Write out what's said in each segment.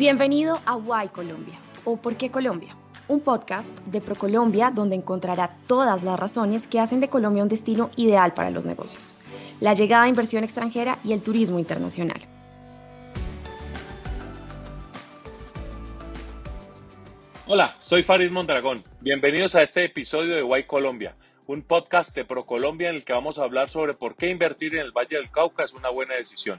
Bienvenido a Why Colombia o ¿Por qué Colombia? Un podcast de ProColombia donde encontrará todas las razones que hacen de Colombia un destino ideal para los negocios, la llegada de inversión extranjera y el turismo internacional. Hola, soy Farid Mondragón. Bienvenidos a este episodio de Why Colombia, un podcast de ProColombia en el que vamos a hablar sobre por qué invertir en el Valle del Cauca es una buena decisión.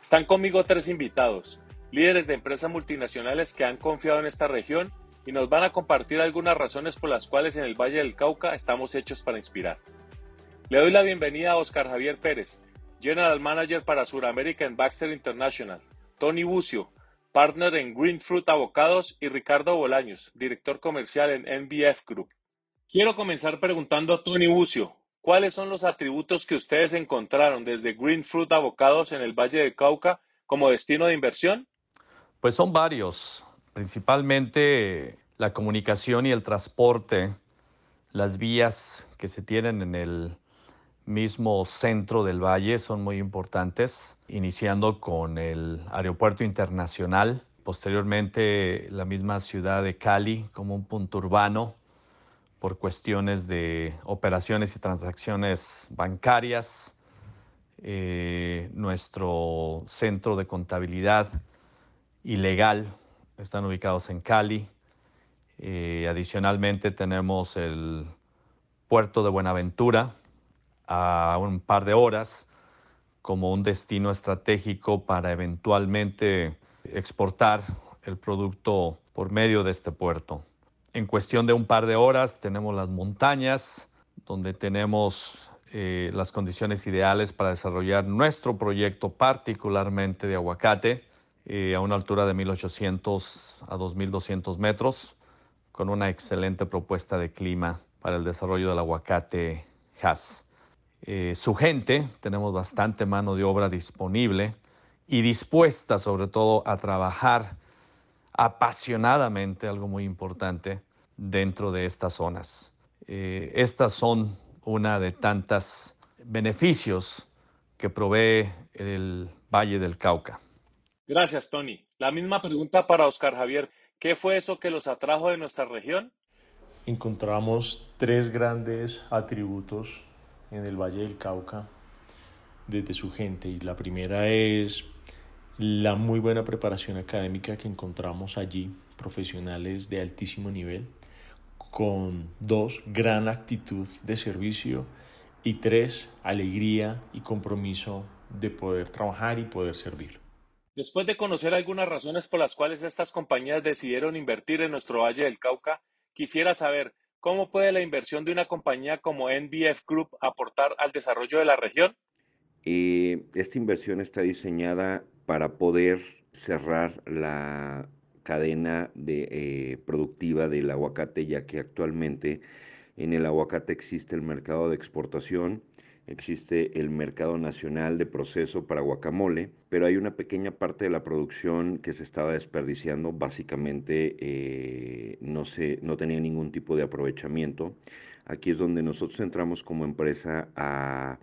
Están conmigo tres invitados líderes de empresas multinacionales que han confiado en esta región y nos van a compartir algunas razones por las cuales en el Valle del Cauca estamos hechos para inspirar. Le doy la bienvenida a Oscar Javier Pérez, General Manager para Sudamérica en Baxter International, Tony Bucio, Partner en Green Fruit Avocados y Ricardo Bolaños, Director Comercial en NBF Group. Quiero comenzar preguntando a Tony Bucio, ¿cuáles son los atributos que ustedes encontraron desde Green Fruit Avocados en el Valle del Cauca como destino de inversión? Pues son varios, principalmente la comunicación y el transporte, las vías que se tienen en el mismo centro del valle son muy importantes, iniciando con el aeropuerto internacional, posteriormente la misma ciudad de Cali como un punto urbano por cuestiones de operaciones y transacciones bancarias, eh, nuestro centro de contabilidad ilegal, están ubicados en Cali. Eh, adicionalmente tenemos el puerto de Buenaventura a un par de horas como un destino estratégico para eventualmente exportar el producto por medio de este puerto. En cuestión de un par de horas tenemos las montañas, donde tenemos eh, las condiciones ideales para desarrollar nuestro proyecto, particularmente de aguacate. Eh, a una altura de 1800 a 2200 metros, con una excelente propuesta de clima para el desarrollo del aguacate Hass. Eh, su gente, tenemos bastante mano de obra disponible y dispuesta sobre todo a trabajar apasionadamente, algo muy importante, dentro de estas zonas. Eh, estas son una de tantas beneficios que provee el Valle del Cauca. Gracias, Tony. La misma pregunta para Oscar Javier. ¿Qué fue eso que los atrajo de nuestra región? Encontramos tres grandes atributos en el Valle del Cauca desde su gente y la primera es la muy buena preparación académica que encontramos allí, profesionales de altísimo nivel, con dos, gran actitud de servicio y tres, alegría y compromiso de poder trabajar y poder servir. Después de conocer algunas razones por las cuales estas compañías decidieron invertir en nuestro Valle del Cauca, quisiera saber cómo puede la inversión de una compañía como NBF Group aportar al desarrollo de la región. Eh, esta inversión está diseñada para poder cerrar la cadena de, eh, productiva del aguacate, ya que actualmente en el aguacate existe el mercado de exportación existe el mercado nacional de proceso para guacamole, pero hay una pequeña parte de la producción que se estaba desperdiciando, básicamente eh, no, se, no tenía ningún tipo de aprovechamiento. Aquí es donde nosotros entramos como empresa a,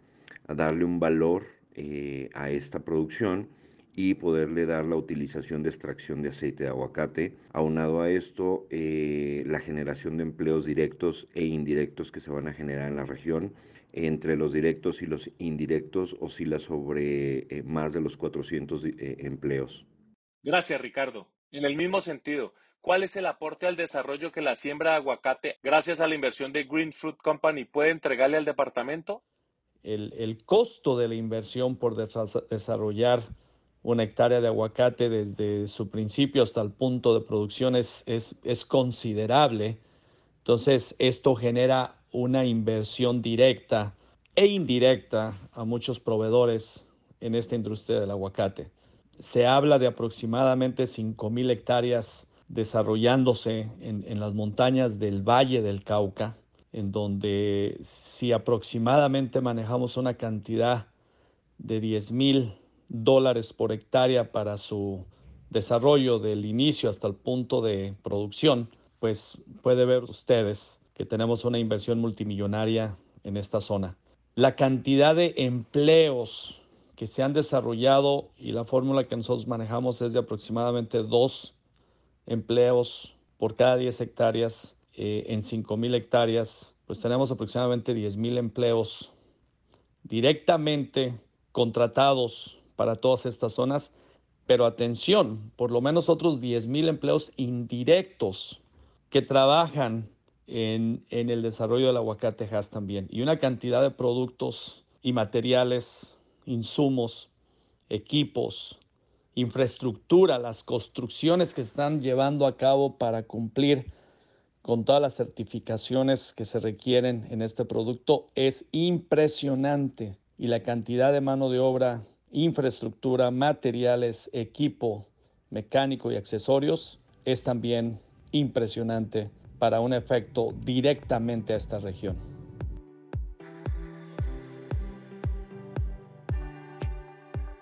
darle un valor eh, a esta producción y poderle dar la utilización de extracción de aceite de aguacate. Aunado a esto, eh, la generación de empleos directos e indirectos que se van a generar en la región entre los directos y los indirectos oscila sobre eh, más de los 400 eh, empleos. Gracias, Ricardo. En el mismo sentido, ¿cuál es el aporte al desarrollo que la siembra de aguacate, gracias a la inversión de Green Fruit Company, puede entregarle al departamento? El, costo de la inversión por desarrollar una hectárea de aguacate desde su principio hasta el punto de producción es, es considerable. Entonces, esto genera una inversión directa e indirecta a muchos proveedores en esta industria del aguacate. Se habla de aproximadamente 5.000 hectáreas desarrollándose en, las montañas del Valle del Cauca, en donde si aproximadamente manejamos una cantidad de 10 mil dólares por hectárea para su desarrollo del inicio hasta el punto de producción, pues puede ver ustedes que tenemos una inversión multimillonaria en esta zona. La cantidad de empleos que se han desarrollado y la fórmula que nosotros manejamos es de aproximadamente dos empleos por cada 10 hectáreas eh, en 5.000 hectáreas, pues tenemos aproximadamente 10.000 empleos directamente contratados para todas estas zonas, pero atención, por lo menos otros 10.000 empleos indirectos que trabajan en, el desarrollo del aguacate Hass también. Y una cantidad de productos y materiales, insumos, equipos, infraestructura, las construcciones que están llevando a cabo para cumplir con todas las certificaciones que se requieren en este producto es impresionante. Y la cantidad de mano de obra, infraestructura, materiales, equipo mecánico y accesorios es también impresionante para un efecto directamente a esta región.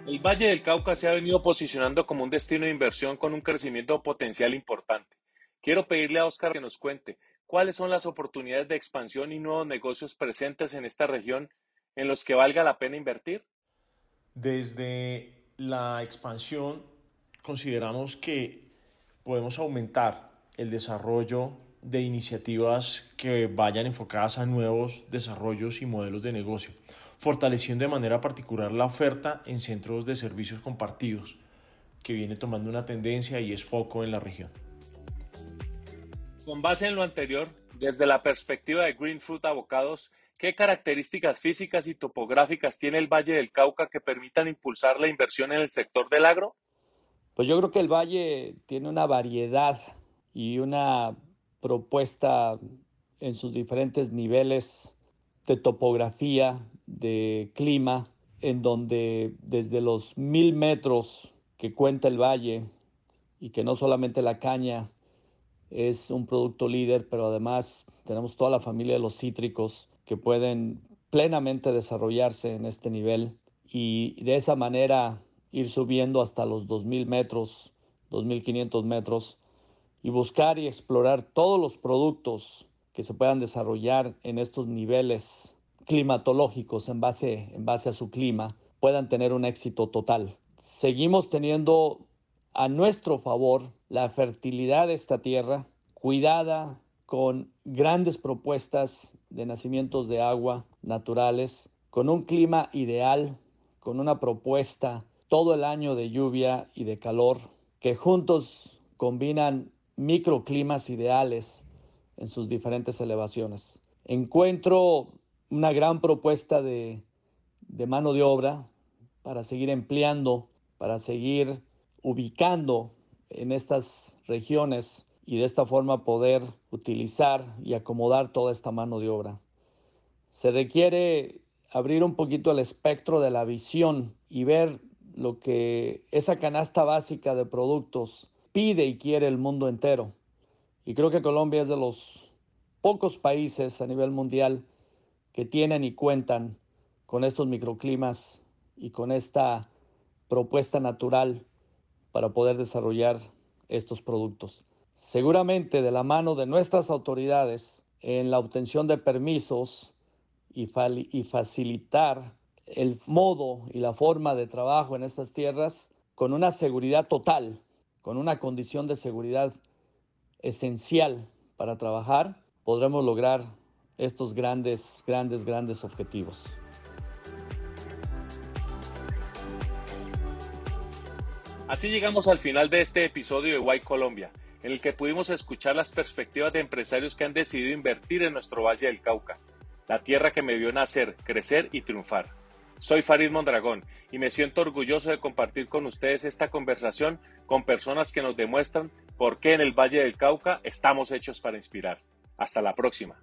El Valle del Cauca se ha venido posicionando como un destino de inversión con un crecimiento potencial importante. Quiero pedirle a Oscar que nos cuente cuáles son las oportunidades de expansión y nuevos negocios presentes en esta región en los que valga la pena invertir. Desde la expansión consideramos que podemos aumentar el desarrollo de iniciativas que vayan enfocadas a nuevos desarrollos y modelos de negocio, fortaleciendo de manera particular la oferta en centros de servicios compartidos, que viene tomando una tendencia y es foco en la región. Con base en lo anterior, desde la perspectiva de Green Fruit Avocados, ¿qué características físicas y topográficas tiene el Valle del Cauca que permitan impulsar la inversión en el sector del agro? Pues yo creo que el valle tiene una variedad y una propuesta en sus diferentes niveles de topografía, de clima, en donde desde los mil metros que cuenta el valle y que no solamente la caña es un producto líder, pero además tenemos toda la familia de los cítricos que pueden plenamente desarrollarse en este nivel y de esa manera ir subiendo hasta los 2.000 metros, 2.500 metros y buscar y explorar todos los productos que se puedan desarrollar en estos niveles climatológicos en base, en base a su clima, puedan tener un éxito total. Seguimos teniendo a nuestro favor la fertilidad de esta tierra, cuidada con grandes propuestas de nacimientos de agua naturales, con un clima ideal, con una propuesta todo el año de lluvia y de calor, que juntos combinan microclimas ideales en sus diferentes elevaciones. Encuentro una gran propuesta de, de mano de obra para seguir empleando, para seguir ubicando en estas regiones y de esta forma poder utilizar y acomodar toda esta mano de obra. Se requiere abrir un poquito el espectro de la visión y ver lo que esa canasta básica de productos pide y quiere el mundo entero. Y creo que Colombia es de los pocos países a nivel mundial que tienen y cuentan con estos microclimas y con esta propuesta natural para poder desarrollar estos productos. Seguramente de la mano de nuestras autoridades en la obtención de permisos y, y facilitar el modo y la forma de trabajo en estas tierras con una seguridad total, con una condición de seguridad esencial para trabajar, podremos lograr estos grandes, grandes, grandes objetivos. Así llegamos al final de este episodio de White Colombia, en el que pudimos escuchar las perspectivas de empresarios que han decidido invertir en nuestro Valle del Cauca, la tierra que me vio nacer, crecer y triunfar. Soy Farid Mondragón y me siento orgulloso de compartir con ustedes esta conversación con personas que nos demuestran por qué en el Valle del Cauca estamos hechos para inspirar. Hasta la próxima.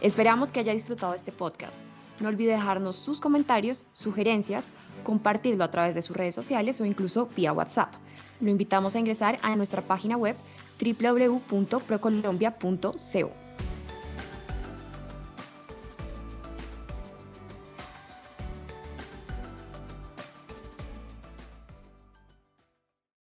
Esperamos que haya disfrutado este podcast. No olvide dejarnos sus comentarios, sugerencias, compartirlo a través de sus redes sociales o incluso vía WhatsApp. Lo invitamos a ingresar a nuestra página web www.procolombia.co.